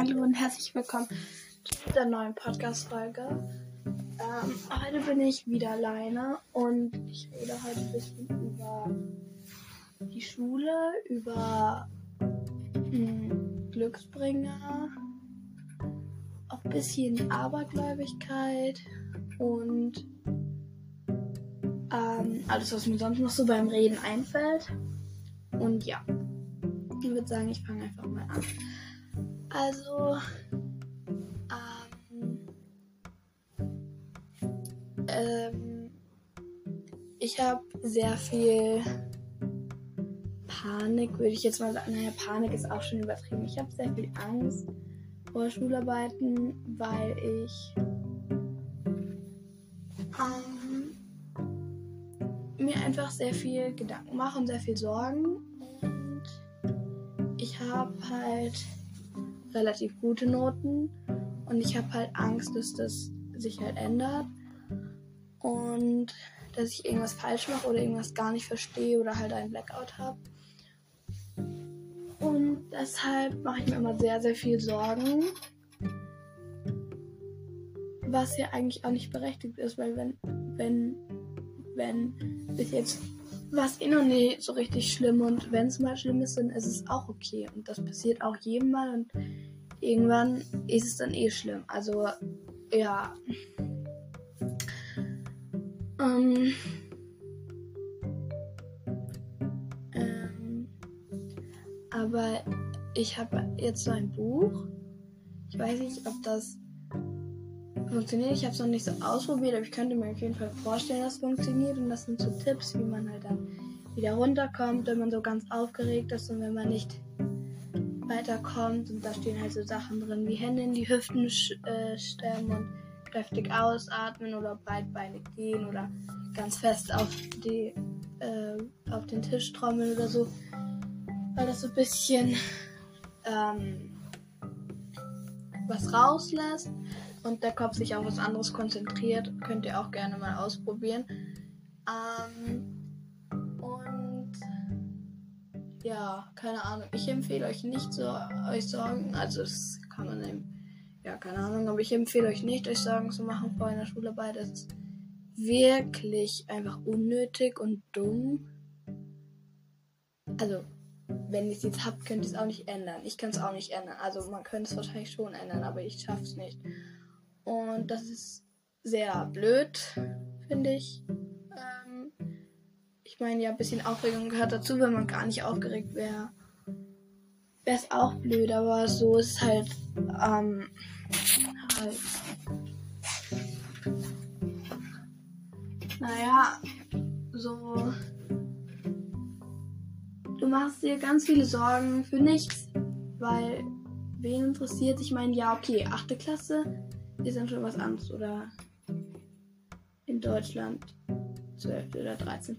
Hallo und herzlich willkommen zu der neuen Podcast-Folge. Ähm, heute bin ich wieder alleine und ich rede heute ein bisschen über die Schule, über mh, hm, Glücksbringer, auch ein bisschen Abergläubigkeit und ähm, alles, was mir sonst noch so beim Reden einfällt. Und ja, ich würde sagen, ich fange einfach mal an. Also, ähm, ähm, ich habe sehr viel Panik, würde ich jetzt mal sagen. Naja, Panik ist auch schon übertrieben. Ich habe sehr viel Angst vor Schularbeiten, weil ich ähm, mir einfach sehr viel Gedanken mache und sehr viel Sorgen. Und ich habe halt relativ gute Noten. Und ich habe halt Angst, dass das sich halt ändert. Und dass ich irgendwas falsch mache oder irgendwas gar nicht verstehe oder halt einen Blackout habe. Und deshalb mache ich mir immer sehr, sehr viel Sorgen. Was ja eigentlich auch nicht berechtigt ist, weil wenn, wenn, wenn bis jetzt war es eh noch nie so richtig schlimm und wenn es mal schlimm ist, dann ist es auch okay. Und das passiert auch jedem Mal und irgendwann ist es dann eh schlimm. Also, ja. Ähm, ähm, aber ich habe jetzt so ein Buch. Ich weiß nicht, ob das funktioniert. Ich habe es noch nicht so ausprobiert, aber ich könnte mir auf jeden Fall vorstellen, dass es funktioniert. Und das sind so Tipps, wie man halt dann wieder runterkommt, wenn man so ganz aufgeregt ist und wenn man nicht weiterkommt. Und da stehen halt so Sachen drin wie Hände in die Hüften äh, stemmen und kräftig ausatmen oder breitbeinig gehen oder ganz fest auf, die, äh, auf den Tisch trommeln oder so. Weil das so ein bisschen ähm, was rauslässt und der Kopf sich auf was anderes konzentriert. Könnt ihr auch gerne mal ausprobieren. Ähm, und ja, keine Ahnung. Ich empfehle euch nicht so euch Sorgen. Also das kann man nehmen. Ja, keine Ahnung, aber ich empfehle euch nicht, euch Sorgen zu machen vor einer Schularbeit. Das ist wirklich einfach unnötig und dumm. Also, wenn ihr es jetzt habt, könnt ihr es auch nicht ändern. Ich kann es auch nicht ändern. Also man könnte es wahrscheinlich schon ändern, aber ich schaffe es nicht. Und das ist sehr blöd, finde ich. Ähm, ich meine, ja, ein bisschen Aufregung gehört dazu, wenn man gar nicht aufgeregt wäre. Wäre es auch blöd, aber so ist halt, ähm, halt. Naja, so. Du machst dir ganz viele Sorgen für nichts, weil wen interessiert? Ich meine, ja, okay, achte Klasse ist dann schon was anderes. Oder in Deutschland 12. oder 13.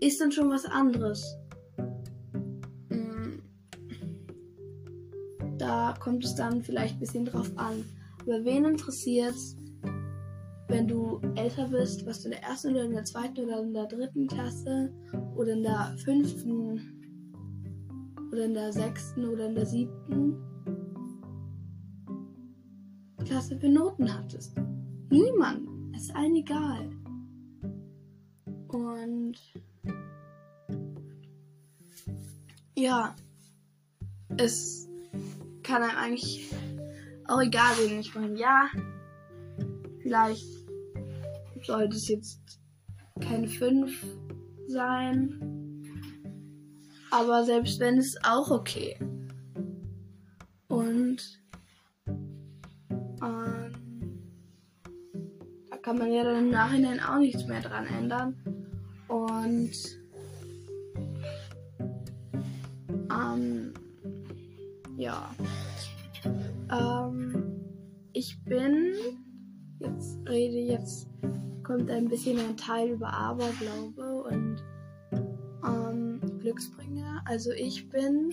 Ist dann schon was anderes. Mm. Da kommt es dann vielleicht ein bisschen drauf an. Aber wen interessiert es, wenn du älter bist, was du in der ersten oder in der zweiten oder in der dritten Klasse oder in der fünften oder in der sechsten oder in der siebten Klasse für Noten hattest. Niemand. Es ist allen egal. Und ja, es kann einem eigentlich auch egal sein. Ich meine, ja, vielleicht sollte es jetzt keine 5 sein. Aber selbst wenn es auch okay. Und kann man ja dann im Nachhinein auch nichts mehr dran ändern. Und ähm, ja. Ähm, ich bin, jetzt rede jetzt, kommt ein bisschen ein Teil über Aberglaube und ähm, Glücksbringer. Also ich bin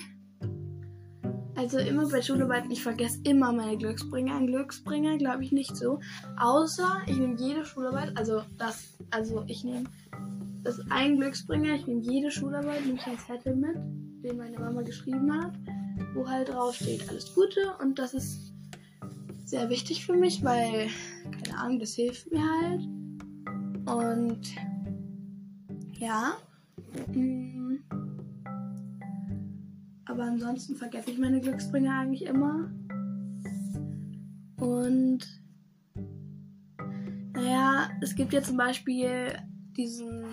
also immer bei Schularbeiten, ich vergesse immer meine Glücksbringer. Ein Glücksbringer glaube ich nicht so. Außer ich nehme jede Schularbeit, also das, also ich nehme das ein Glücksbringer, ich nehme jede Schularbeit, nehme ich ein Zettel mit, den meine Mama geschrieben hat. wo halt drauf steht alles Gute und das ist sehr wichtig für mich, weil, keine Ahnung, das hilft mir halt. Und ja. Mm, aber ansonsten vergesse ich meine Glücksbringer eigentlich immer. Und naja, es gibt ja zum Beispiel diesen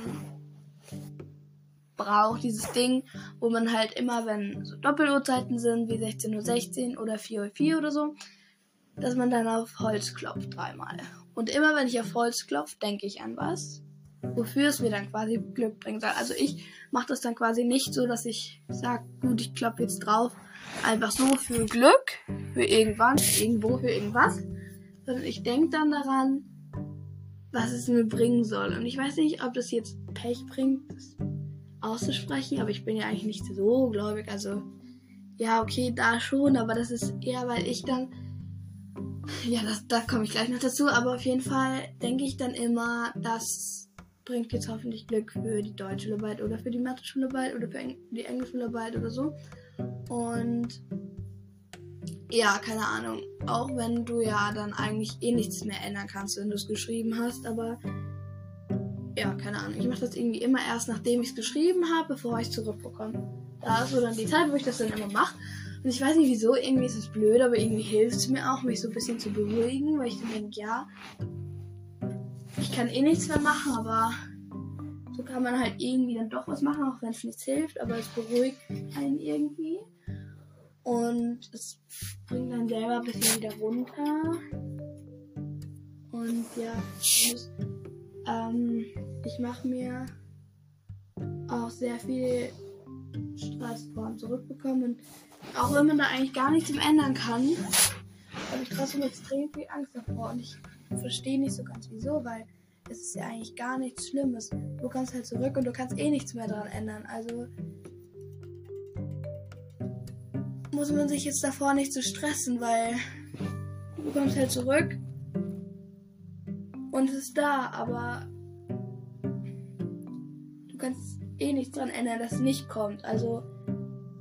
Brauch, dieses Ding, wo man halt immer, wenn so Doppeluhrzeiten sind, wie 16.16 Uhr oder 4.04 Uhr oder so, dass man dann auf Holz klopft dreimal. Und immer wenn ich auf Holz klopfe, denke ich an was, wofür es mir dann quasi Glück bringen soll. Also ich mache das dann quasi nicht so, dass ich sage, gut, ich klopfe jetzt drauf, einfach so für Glück, für irgendwann, irgendwo, für irgendwas, sondern ich denke dann daran, was es mir bringen soll. Und ich weiß nicht, ob das jetzt Pech bringt, das auszusprechen, aber ich bin ja eigentlich nicht so gläubig. Also, ja, okay, da schon, aber das ist eher, weil ich dann. Ja, das, da komme ich gleich noch dazu, aber auf jeden Fall denke ich dann immer, das bringt jetzt hoffentlich Glück für die deutsche Schularbeit oder für die Mathe-Schularbeit oder für die Englisch-Schularbeit oder so. Und ja, keine Ahnung. Auch wenn du ja dann eigentlich eh nichts mehr ändern kannst, wenn du es geschrieben hast. Aber ja, keine Ahnung. Ich mache das irgendwie immer erst, nachdem ich es geschrieben habe, bevor ich zurückbekomme. Da ist so dann die Zeit, wo ich das dann immer mache. Und ich weiß nicht wieso, irgendwie ist es blöd, aber irgendwie hilft es mir auch, mich so ein bisschen zu beruhigen, weil ich dann denke, ja, ich kann eh nichts mehr machen, aber so kann man halt irgendwie dann doch was machen, auch wenn es nichts hilft, aber es beruhigt einen irgendwie. Und es bringt dann selber ein bisschen wieder runter. Und ja, ich, ähm, ich mache mir auch sehr viel Stress vor zurückbekommen. Und auch wenn man da eigentlich gar nichts ändern kann, habe ich trotzdem extrem viel Angst davor. Und ich verstehe nicht so ganz wieso, weil es ist ja eigentlich gar nichts Schlimmes. Du kannst halt zurück und du kannst eh nichts mehr daran ändern. Also muss man sich jetzt davor nicht so stressen, weil du kommst halt zurück und es ist da, aber du kannst eh nichts dran ändern, dass es nicht kommt. Also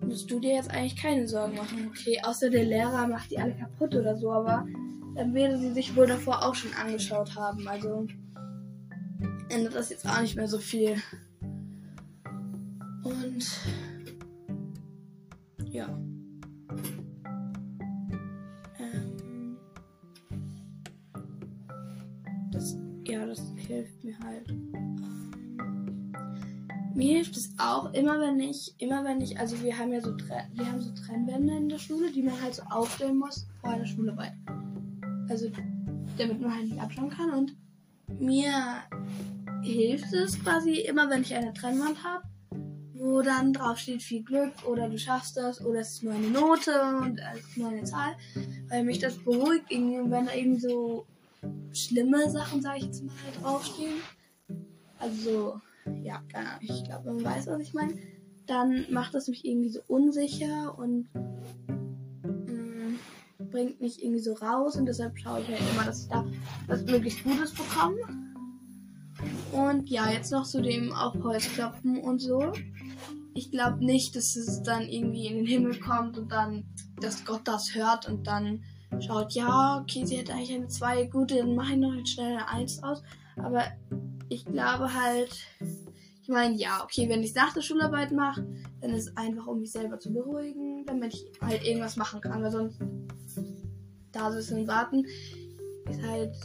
musst du dir jetzt eigentlich keine Sorgen machen. Okay, außer der Lehrer macht die alle kaputt oder so, aber dann werden sie sich wohl davor auch schon angeschaut haben. Also ändert das jetzt auch nicht mehr so viel. Und ja. hilft mir halt. Ähm, mir hilft es auch immer, wenn ich, immer wenn ich, also wir haben ja so, wir haben so Trennwände in der Schule, die man halt so aufstellen muss vor einer Schularbeit. Also, damit man halt nicht abschauen kann. Und mir hilft es quasi immer, wenn ich eine Trennwand habe, wo dann drauf steht viel Glück oder du schaffst das oder es ist nur eine Note und es ist nur eine Zahl, weil mich das beruhigt wenn da irgendwie so schlimme Sachen, sage ich jetzt mal, draufstehen. Also, ja, ich glaube, man weiß, was ich meine. Dann macht das mich irgendwie so unsicher und mh, mm, bringt mich irgendwie so raus und deshalb schaue ich halt immer, dass ich da was möglichst Gutes bekomme. Und ja, jetzt noch zu dem auf Holz klopfen und so. Ich glaube nicht, dass es dann irgendwie in den Himmel kommt und dann, dass Gott das hört und dann schaut, ja, okay, sie hat eigentlich eine 2, gut, dann mache ich noch schnell eine 1 aus. Aber ich glaube halt, ich meine, ja, okay, wenn ich nach der Schularbeit mache, dann ist es einfach, um mich selber zu beruhigen, damit ich halt irgendwas machen kann, weil sonst da sitzen und warten ist halt,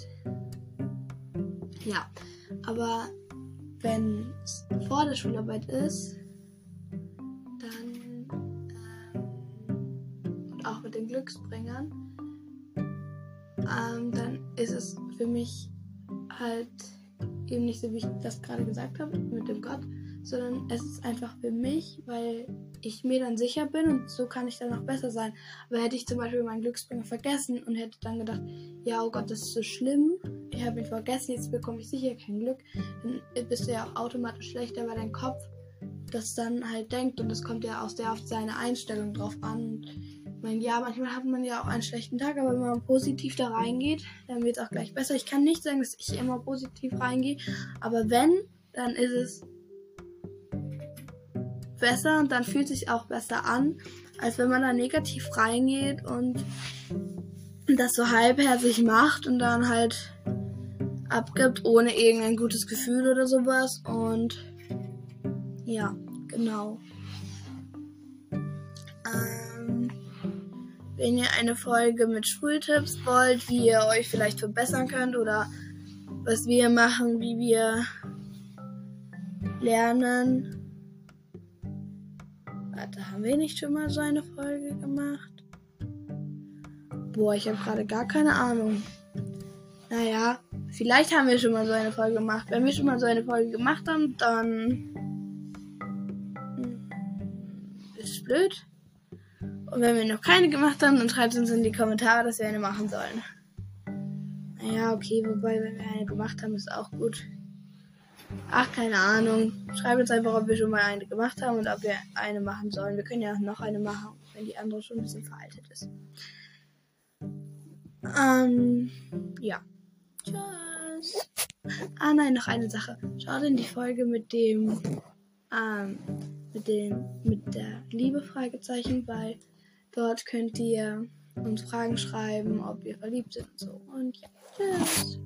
ja. Aber wenn es vor der Schularbeit ist, dann ähm, und auch mit den Glücksbringern, ähm, dann ist es für mich halt eben nicht so, wie ich das gerade gesagt habe mit dem Gott, sondern es ist einfach für mich, weil ich mir dann sicher bin und so kann ich dann auch besser sein. Aber hätte ich zum Beispiel meinen Glücksbringer vergessen und hätte dann gedacht, ja, oh Gott, das ist so schlimm, ich habe ihn vergessen, jetzt bekomme ich sicher kein Glück, dann bist du ja automatisch schlechter, weil dein Kopf das dann halt denkt und das kommt ja auch sehr auf seine Einstellung drauf an. Und meine, ja, manchmal hat man ja auch einen schlechten Tag, aber wenn man positiv da reingeht, dann wird es auch gleich besser. Ich kann nicht sagen, dass ich immer positiv reingehe, aber wenn, dann ist es besser und dann fühlt sich auch besser an, als wenn man da negativ reingeht und das so halbherzig macht und dann halt abgibt, ohne irgendein gutes Gefühl oder sowas. Und ja, genau. Ähm, wenn ihr eine Folge mit Schultipps wollt, wie ihr euch vielleicht verbessern könnt oder was wir machen, wie wir lernen. Warte, haben wir nicht schon mal so eine Folge gemacht? Boah, ich habe gerade gar keine Ahnung. Naja, vielleicht haben wir schon mal so eine Folge gemacht. Wenn wir schon mal so eine Folge gemacht haben, dann hm, ist es blöd. Und wenn wir noch keine gemacht haben, dann schreibt uns in die Kommentare, dass wir eine machen sollen. Naja, okay, wobei, wenn wir eine gemacht haben, ist auch gut. Ach, keine Ahnung. Schreibt uns einfach, ob wir schon mal eine gemacht haben und ob wir eine machen sollen. Wir können ja noch eine machen, wenn die andere schon ein bisschen veraltet ist. Ähm, ja. Tschüss. Ah nein, noch eine Sache. Schaut in die Folge mit dem, ähm, mit dem, mit der Liebe Fragezeichen, weil dort könnt ihr uns Fragen schreiben, ob wir verliebt sind und so. Und ja, tschüss.